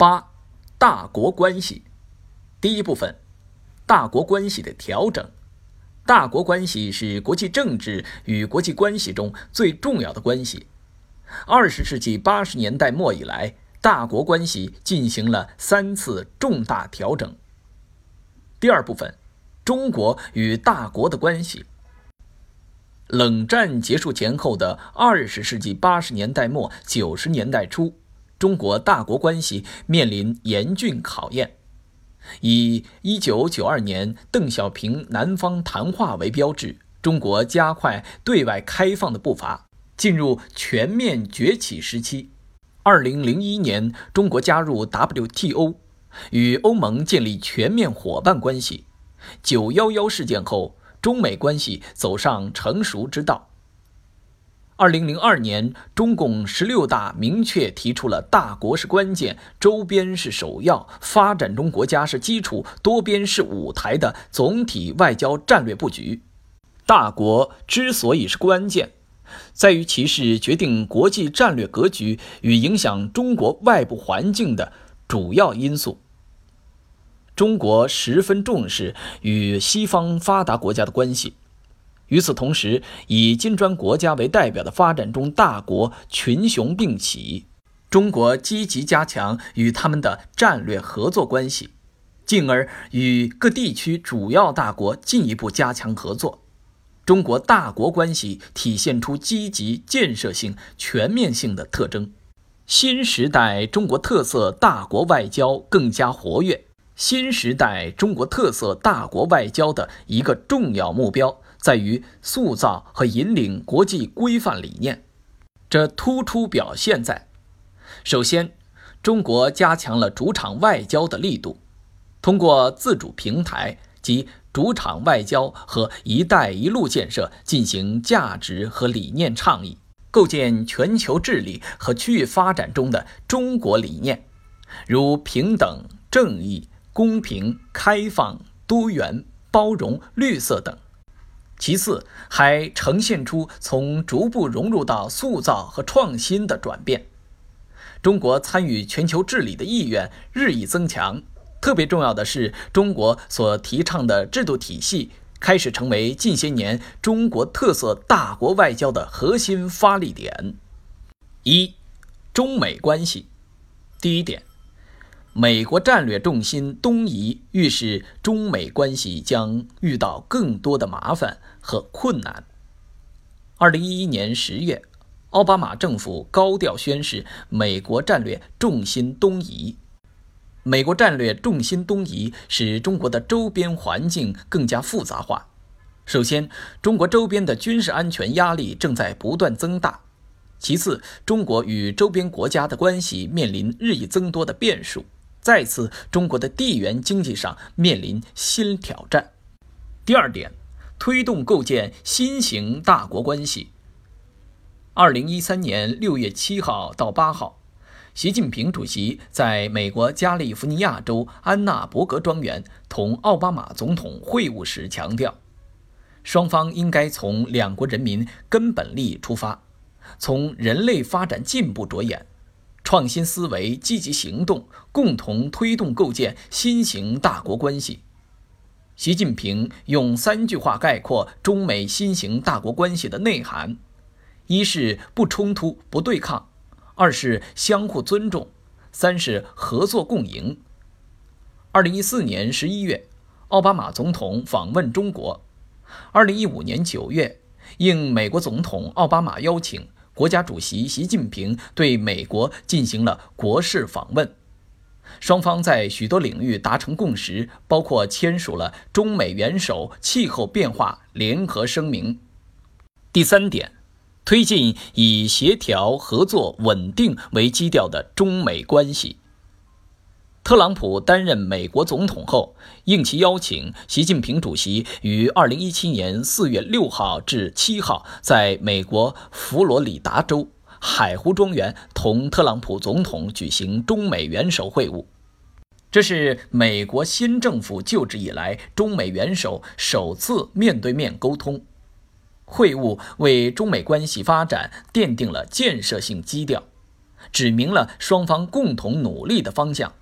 八、大国关系。第一部分，大国关系的调整。大国关系是国际政治与国际关系中最重要的关系。二十世纪八十年代末以来，大国关系进行了三次重大调整。第二部分，中国与大国的关系。冷战结束前后的二十世纪八十年代末九十年代初，中国大国关系面临严峻考验。以一九九二年邓小平南方谈话为标志，中国加快对外开放的步伐，进入全面崛起时期。二零零一年，中国加入 WTO，与欧盟建立全面伙伴关系。九幺幺事件后，中美关系走上成熟之道。二零零二年，中共十六大明确提出了“大国是关键，周边是首要，发展中国家是基础，多边是舞台”的总体外交战略布局。大国之所以是关键，在于其是决定国际战略格局与影响中国外部环境的主要因素。中国十分重视与西方发达国家的关系。与此同时，以金砖国家为代表的发展中大国群雄并起，中国积极加强与他们的战略合作关系，进而与各地区主要大国进一步加强合作。中国大国关系体现出积极、建设性、全面性的特征。新时代中国特色大国外交更加活跃。新时代中国特色大国外交的一个重要目标。在于塑造和引领国际规范理念，这突出表现在：首先，中国加强了主场外交的力度，通过自主平台及主场外交和“一带一路”建设进行价值和理念倡议，构建全球治理和区域发展中的中国理念，如平等、正义、公平、开放、多元、包容、绿色等。其次，还呈现出从逐步融入到塑造和创新的转变。中国参与全球治理的意愿日益增强。特别重要的是，中国所提倡的制度体系开始成为近些年中国特色大国外交的核心发力点。一、中美关系。第一点。美国战略重心东移，预示中美关系将遇到更多的麻烦和困难。二零一一年十月，奥巴马政府高调宣示美国战略重心东移。美国战略重心东移使中国的周边环境更加复杂化。首先，中国周边的军事安全压力正在不断增大；其次，中国与周边国家的关系面临日益增多的变数。再次，中国的地缘经济上面临新挑战。第二点，推动构建新型大国关系。二零一三年六月七号到八号，习近平主席在美国加利福尼亚州安纳伯格庄园同奥巴马总统会晤时强调，双方应该从两国人民根本利益出发，从人类发展进步着眼。创新思维，积极行动，共同推动构建新型大国关系。习近平用三句话概括中美新型大国关系的内涵：一是不冲突、不对抗；二是相互尊重；三是合作共赢。二零一四年十一月，奥巴马总统访问中国；二零一五年九月，应美国总统奥巴马邀请。国家主席习近平对美国进行了国事访问，双方在许多领域达成共识，包括签署了中美元首气候变化联合声明。第三点，推进以协调、合作、稳定为基调的中美关系。特朗普担任美国总统后，应其邀请，习近平主席于二零一七年四月六号至七号在美国佛罗里达州海湖庄园同特朗普总统举行中美元首会晤。这是美国新政府就职以来中美元首首次面对面沟通。会晤为中美关系发展奠定了建设性基调。指明了双方共同努力的方向。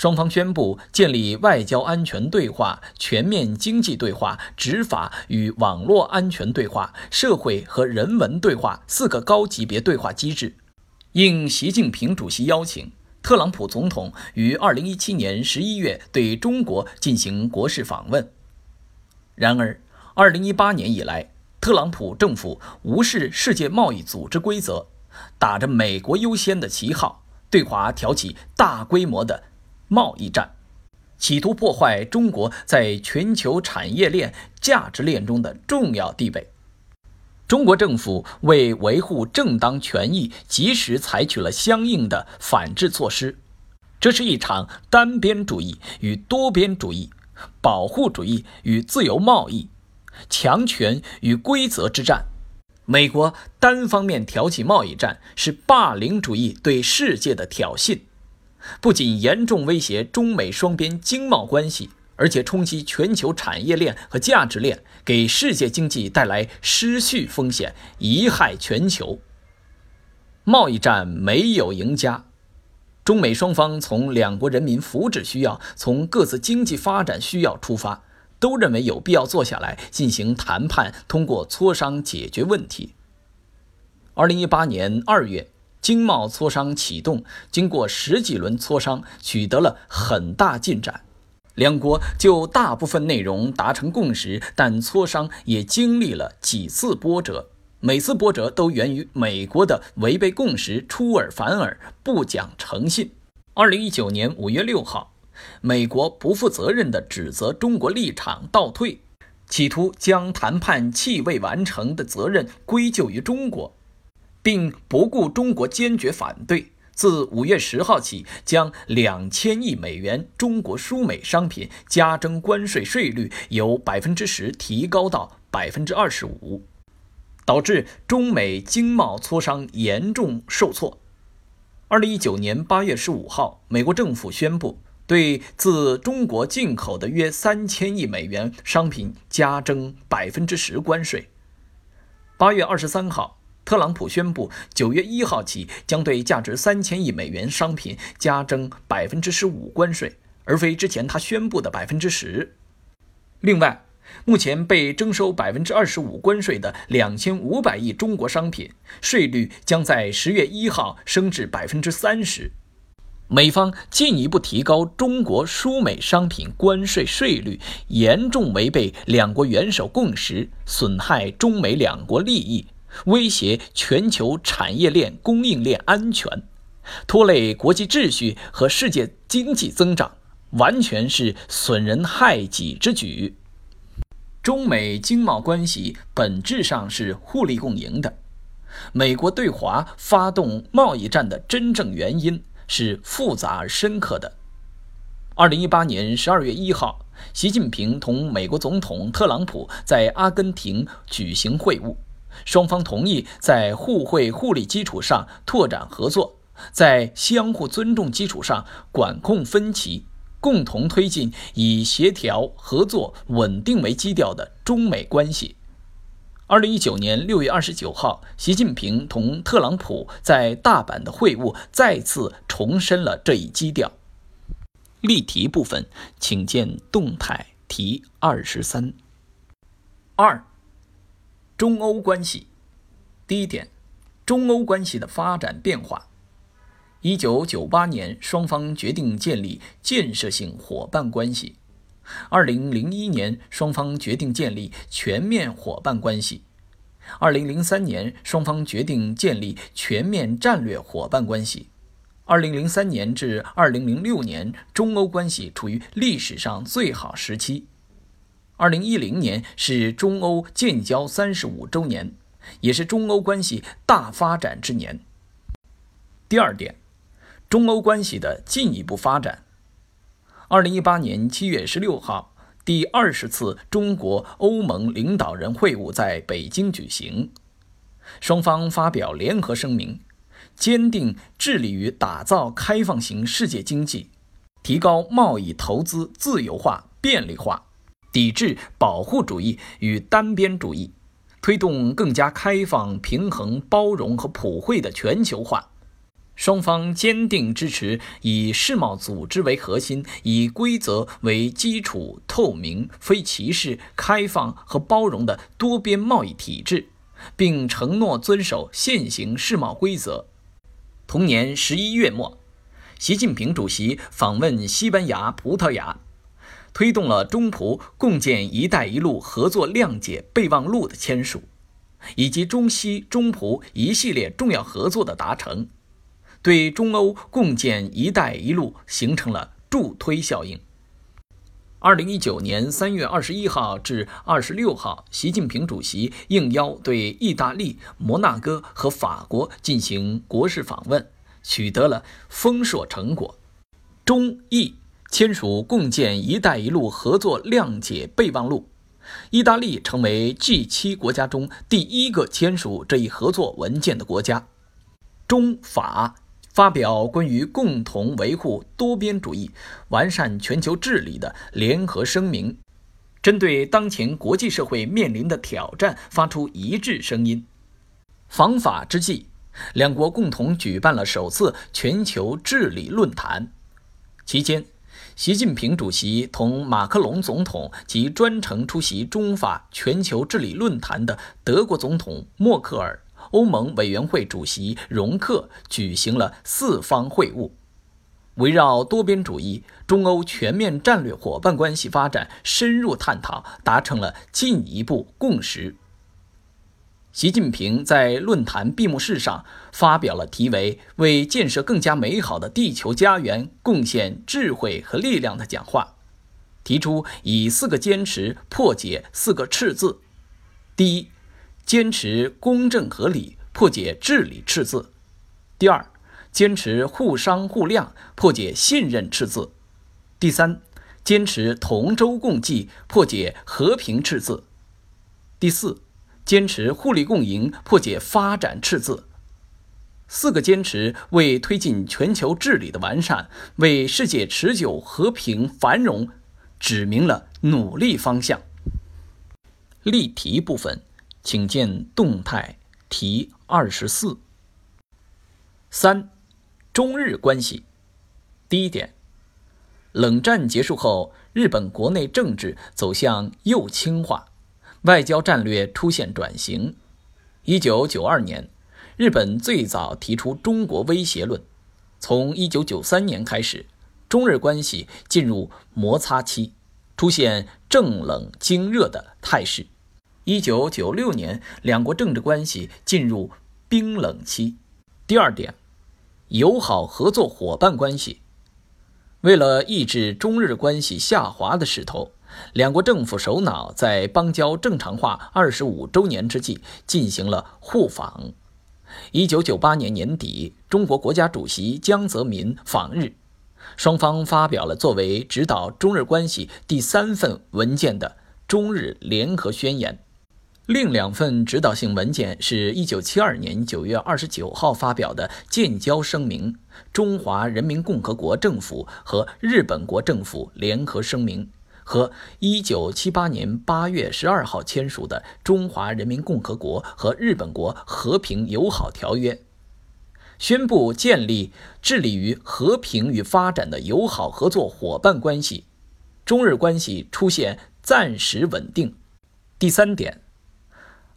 双方宣布建立外交安全对话、全面经济对话、执法与网络安全对话、社会和人文对话四个高级别对话机制。应习近平主席邀请，特朗普总统于2017年11月对中国进行国事访问。然而，2018年以来，特朗普政府无视世界贸易组织规则，打着“美国优先”的旗号，对华挑起大规模的。贸易战，企图破坏中国在全球产业链、价值链中的重要地位。中国政府为维护正当权益，及时采取了相应的反制措施。这是一场单边主义与多边主义、保护主义与自由贸易、强权与规则之战。美国单方面挑起贸易战，是霸凌主义对世界的挑衅。不仅严重威胁中美双边经贸关系，而且冲击全球产业链和价值链，给世界经济带来失序风险，贻害全球。贸易战没有赢家，中美双方从两国人民福祉需要、从各自经济发展需要出发，都认为有必要坐下来进行谈判，通过磋商解决问题。二零一八年二月。经贸磋商启动，经过十几轮磋商，取得了很大进展。两国就大部分内容达成共识，但磋商也经历了几次波折。每次波折都源于美国的违背共识、出尔反尔、不讲诚信。二零一九年五月六号，美国不负责任地指责中国立场倒退，企图将谈判气未完成的责任归咎于中国。并不顾中国坚决反对，自五月十号起，将两千亿美元中国输美商品加征关税税率由百分之十提高到百分之二十五，导致中美经贸磋商严重受挫。二零一九年八月十五号，美国政府宣布对自中国进口的约三千亿美元商品加征百分之十关税。八月二十三号。特朗普宣布，九月一号起将对价值三千亿美元商品加征百分之十五关税，而非之前他宣布的百分之十。另外，目前被征收百分之二十五关税的两千五百亿中国商品，税率将在十月一号升至百分之三十。美方进一步提高中国输美商品关税税率，严重违背两国元首共识，损害中美两国利益。威胁全球产业链供应链安全，拖累国际秩序和世界经济增长，完全是损人害己之举。中美经贸关系本质上是互利共赢的。美国对华发动贸易战的真正原因是复杂而深刻的。二零一八年十二月一号，习近平同美国总统特朗普在阿根廷举行会晤。双方同意在互惠互利基础上拓展合作，在相互尊重基础上管控分歧，共同推进以协调、合作、稳定为基调的中美关系。二零一九年六月二十九号，习近平同特朗普在大阪的会晤再次重申了这一基调。例题部分，请见动态题二十三。二。中欧关系，第一点，中欧关系的发展变化。一九九八年，双方决定建立建设性伙伴关系；二零零一年，双方决定建立全面伙伴关系；二零零三年，双方决定建立全面战略伙伴关系；二零零三年至二零零六年，中欧关系处于历史上最好时期。二零一零年是中欧建交三十五周年，也是中欧关系大发展之年。第二点，中欧关系的进一步发展。二零一八年七月十六号，第二十次中国欧盟领导人会晤在北京举行，双方发表联合声明，坚定致力于打造开放型世界经济，提高贸易投资自由化便利化。抵制保护主义与单边主义，推动更加开放、平衡、包容和普惠的全球化，双方坚定支持以世贸组织为核心、以规则为基础、透明、非歧视、开放和包容的多边贸易体制，并承诺遵守现行世贸规则。同年十一月末，习近平主席访问西班牙、葡萄牙，推动了中葡共建“一带一路”合作谅解备忘录的签署，以及中西、中葡一系列重要合作的达成。对中欧共建“一带一路”形成了助推效应。二零一九年三月二十一号至二十六号，习近平主席应邀对意大利、摩纳哥和法国进行国事访问，取得了丰硕成果。中意签署共建“一带一路”合作谅解备忘录，意大利成为 G 七国家中第一个签署这一合作文件的国家。中法。发表关于共同维护多边主义、完善全球治理的联合声明，针对当前国际社会面临的挑战发出一致声音。访法之际，两国共同举办了首次全球治理论坛。期间，习近平主席同马克龙总统及专程出席中法全球治理论坛的德国总统默克尔。欧盟委员会主席容克举行了四方会晤，围绕多边主义、中欧全面战略伙伴关系发展深入探讨，达成了进一步共识。习近平在论坛闭幕式上发表了题为“为建设更加美好的地球家园贡献智慧和力量”的讲话，提出以四个坚持破解四个赤字：第一。坚持公正合理，破解治理赤字；第二，坚持互商互谅，破解信任赤字；第三，坚持同舟共济，破解和平赤字；第四，坚持互利共赢，破解发展赤字。四个坚持为推进全球治理的完善，为世界持久和平繁荣指明了努力方向。例题部分。请见动态题二十四。三，中日关系。第一点，冷战结束后，日本国内政治走向右倾化，外交战略出现转型。一九九二年，日本最早提出中国威胁论。从一九九三年开始，中日关系进入摩擦期，出现正冷经热的态势。一九九六年，两国政治关系进入冰冷期。第二点，友好合作伙伴关系。为了抑制中日关系下滑的势头，两国政府首脑在邦交正常化二十五周年之际进行了互访。一九九八年年底，中国国家主席江泽民访日，双方发表了作为指导中日关系第三份文件的中日联合宣言。另两份指导性文件是一九七二年九月二十九号发表的建交声明——中华人民共和国政府和日本国政府联合声明，和一九七八年八月十二号签署的中华人民共和国和日本国和平友好条约，宣布建立致力于和平与发展的友好合作伙伴关系，中日关系出现暂时稳定。第三点。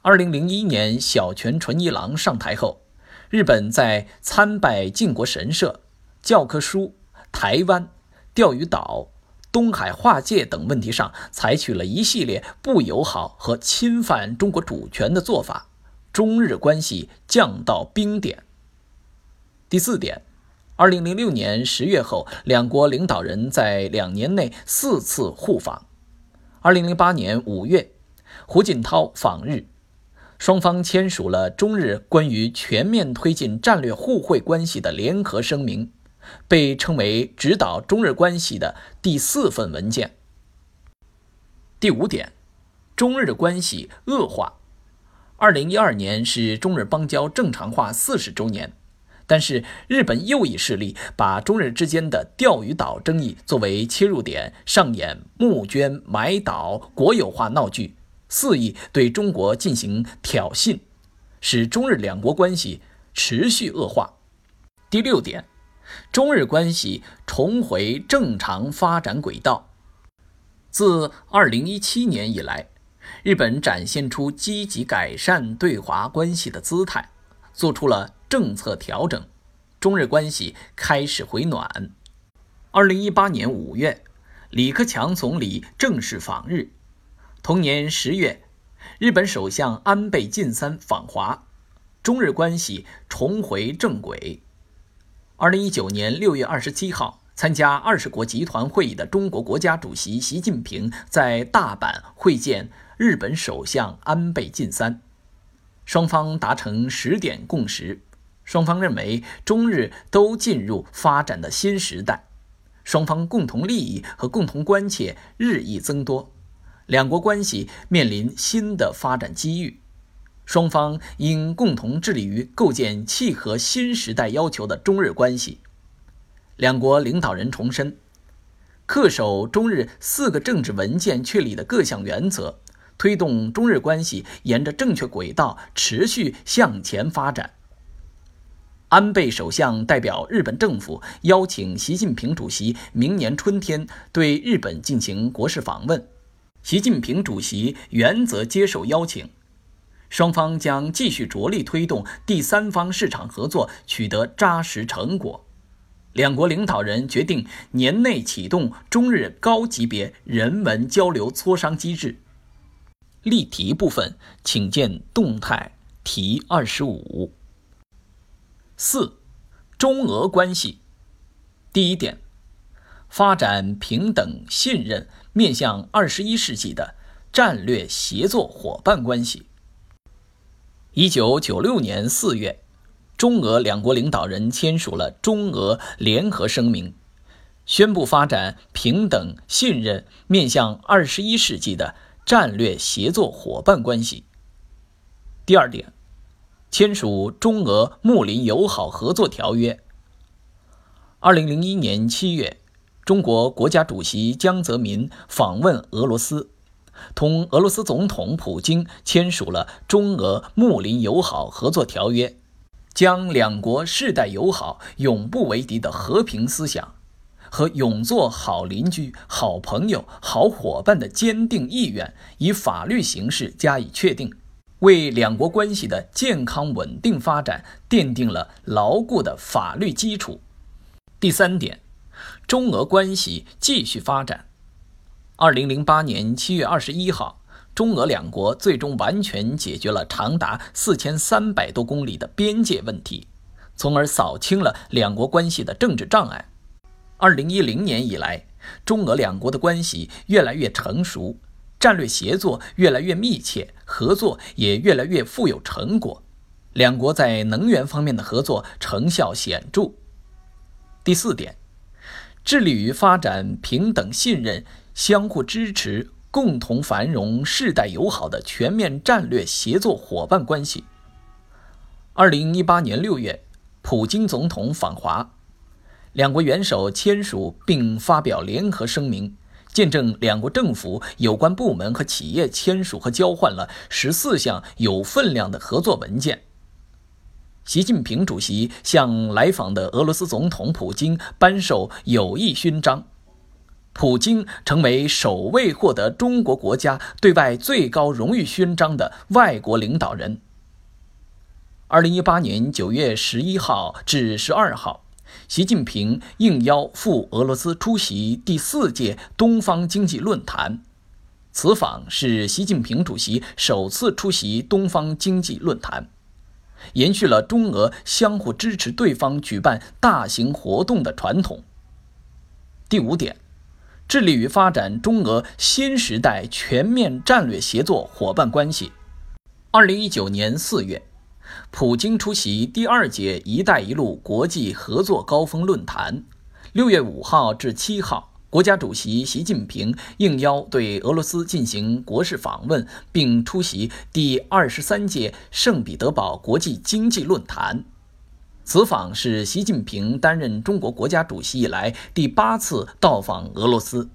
二零零一年，小泉纯一郎上台后，日本在参拜靖国神社、教科书、台湾、钓鱼岛、东海划界等问题上，采取了一系列不友好和侵犯中国主权的做法，中日关系降到冰点。第四点，二零零六年十月后，两国领导人在两年内四次互访。二零零八年五月，胡锦涛访日。双方签署了中日关于全面推进战略互惠关系的联合声明，被称为指导中日关系的第四份文件。第五点，中日关系恶化。二零一二年是中日邦交正常化四十周年，但是日本右翼势力把中日之间的钓鱼岛争议作为切入点，上演募捐买岛国有化闹剧。肆意对中国进行挑衅，使中日两国关系持续恶化。第六点，中日关系重回正常发展轨道。自2017年以来，日本展现出积极改善对华关系的姿态，做出了政策调整，中日关系开始回暖。2018年5月，李克强总理正式访日。同年10月，日本首相安倍晋三访华，中日关系重回正轨。2019年6月27号。参加二十国集团会议的中国国家主席习近平在大阪会见日本首相安倍晋三，双方达成十点共识。双方认为中日都进入发展的新时代，双方共同利益和共同关切日益增多，两国关系面临新的发展机遇。双方应共同致力于构建契合新时代要求的中日关系。两国领导人重申，恪守中日四个政治文件确立的各项原则，推动中日关系沿着正确轨道持续向前发展。安倍首相代表日本政府邀请习近平主席明年春天对日本进行国事访问，习近平主席原则接受邀请，双方将继续着力推动第三方市场合作取得扎实成果。两国领导人决定年内启动中日高级别人文交流磋商机制。例题部分，请见动态题二十五。四、中俄关系。第一点，发展平等、信任、面向二十一世纪的战略协作伙伴关系。一九九六年四月。中俄两国领导人签署了中俄联合声明，宣布发展平等、信任、面向二十一世纪的战略协作伙伴关系。第二点，签署中俄睦邻友好合作条约。二零零一年七月，中国国家主席江泽民访问俄罗斯，同俄罗斯总统普京签署了中俄睦邻友好合作条约。将两国世代友好、永不为敌的和平思想和永做好邻居、好朋友、好伙伴的坚定意愿，以法律形式加以确定，为两国关系的健康稳定发展奠定了牢固的法律基础。第三点，中俄关系继续发展。二零零八年七月二十一号。中俄两国最终完全解决了长达四千三百多公里的边界问题，从而扫清了两国关系的政治障碍。二零一零年以来，中俄两国的关系越来越成熟，战略协作越来越密切，合作也越来越富有成果。两国在能源方面的合作成效显著。第四点，致力于发展平等、信任、相互支持。共同繁荣、世代友好的全面战略协作伙伴关系。二零一八年六月，普京总统访华，两国元首签署并发表联合声明，见证两国政府有关部门和企业签署和交换了十四项有分量的合作文件。习近平主席向来访的俄罗斯总统普京颁授友谊勋章。普京成为首位获得中国国家对外最高荣誉勋章的外国领导人。二零一八年九月十一号至十二号，习近平应邀赴俄罗斯出席第四届东方经济论坛。此访是习近平主席首次出席东方经济论坛，延续了中俄相互支持对方举办大型活动的传统。第五点。致力于发展中俄新时代全面战略协作伙伴关系。二零一九年四月，普京出席第二届“一带一路”国际合作高峰论坛。六月五号至七号，国家主席习近平应邀对俄罗斯进行国事访问，并出席第二十三届圣彼得堡国际经济论坛。此访是习近平担任中国国家主席以来第八次到访俄罗斯，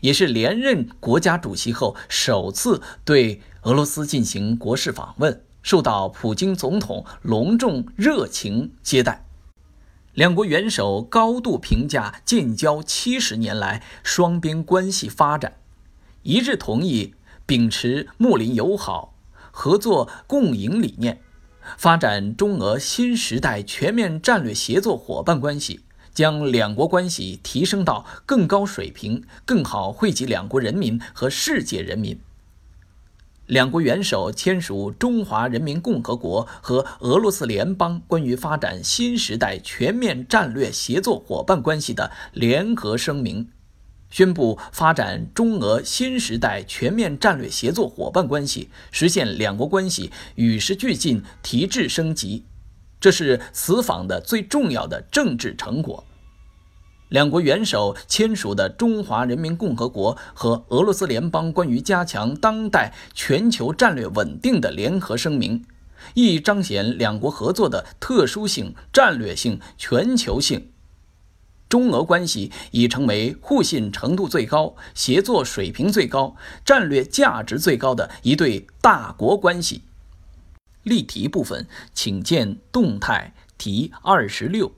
也是连任国家主席后首次对俄罗斯进行国事访问，受到普京总统隆重热情接待。两国元首高度评价建交七十年来双边关系发展，一致同意秉持睦邻友好、合作共赢理念，发展中俄新时代全面战略协作伙伴关系，将两国关系提升到更高水平，更好惠及两国人民和世界人民。两国元首签署《中华人民共和国和俄罗斯联邦关于发展新时代全面战略协作伙伴关系的联合声明》，宣布发展中俄新时代全面战略协作伙伴关系，实现两国关系与时俱进、提质升级。这是此访的最重要的政治成果。两国元首签署的《中华人民共和国和俄罗斯联邦关于加强当代全球战略稳定的联合声明》，亦彰显两国合作的特殊性、战略性、全球性。中俄关系已成为互信程度最高、协作水平最高、战略价值最高的一对大国关系。例题部分，请见动态题二十六。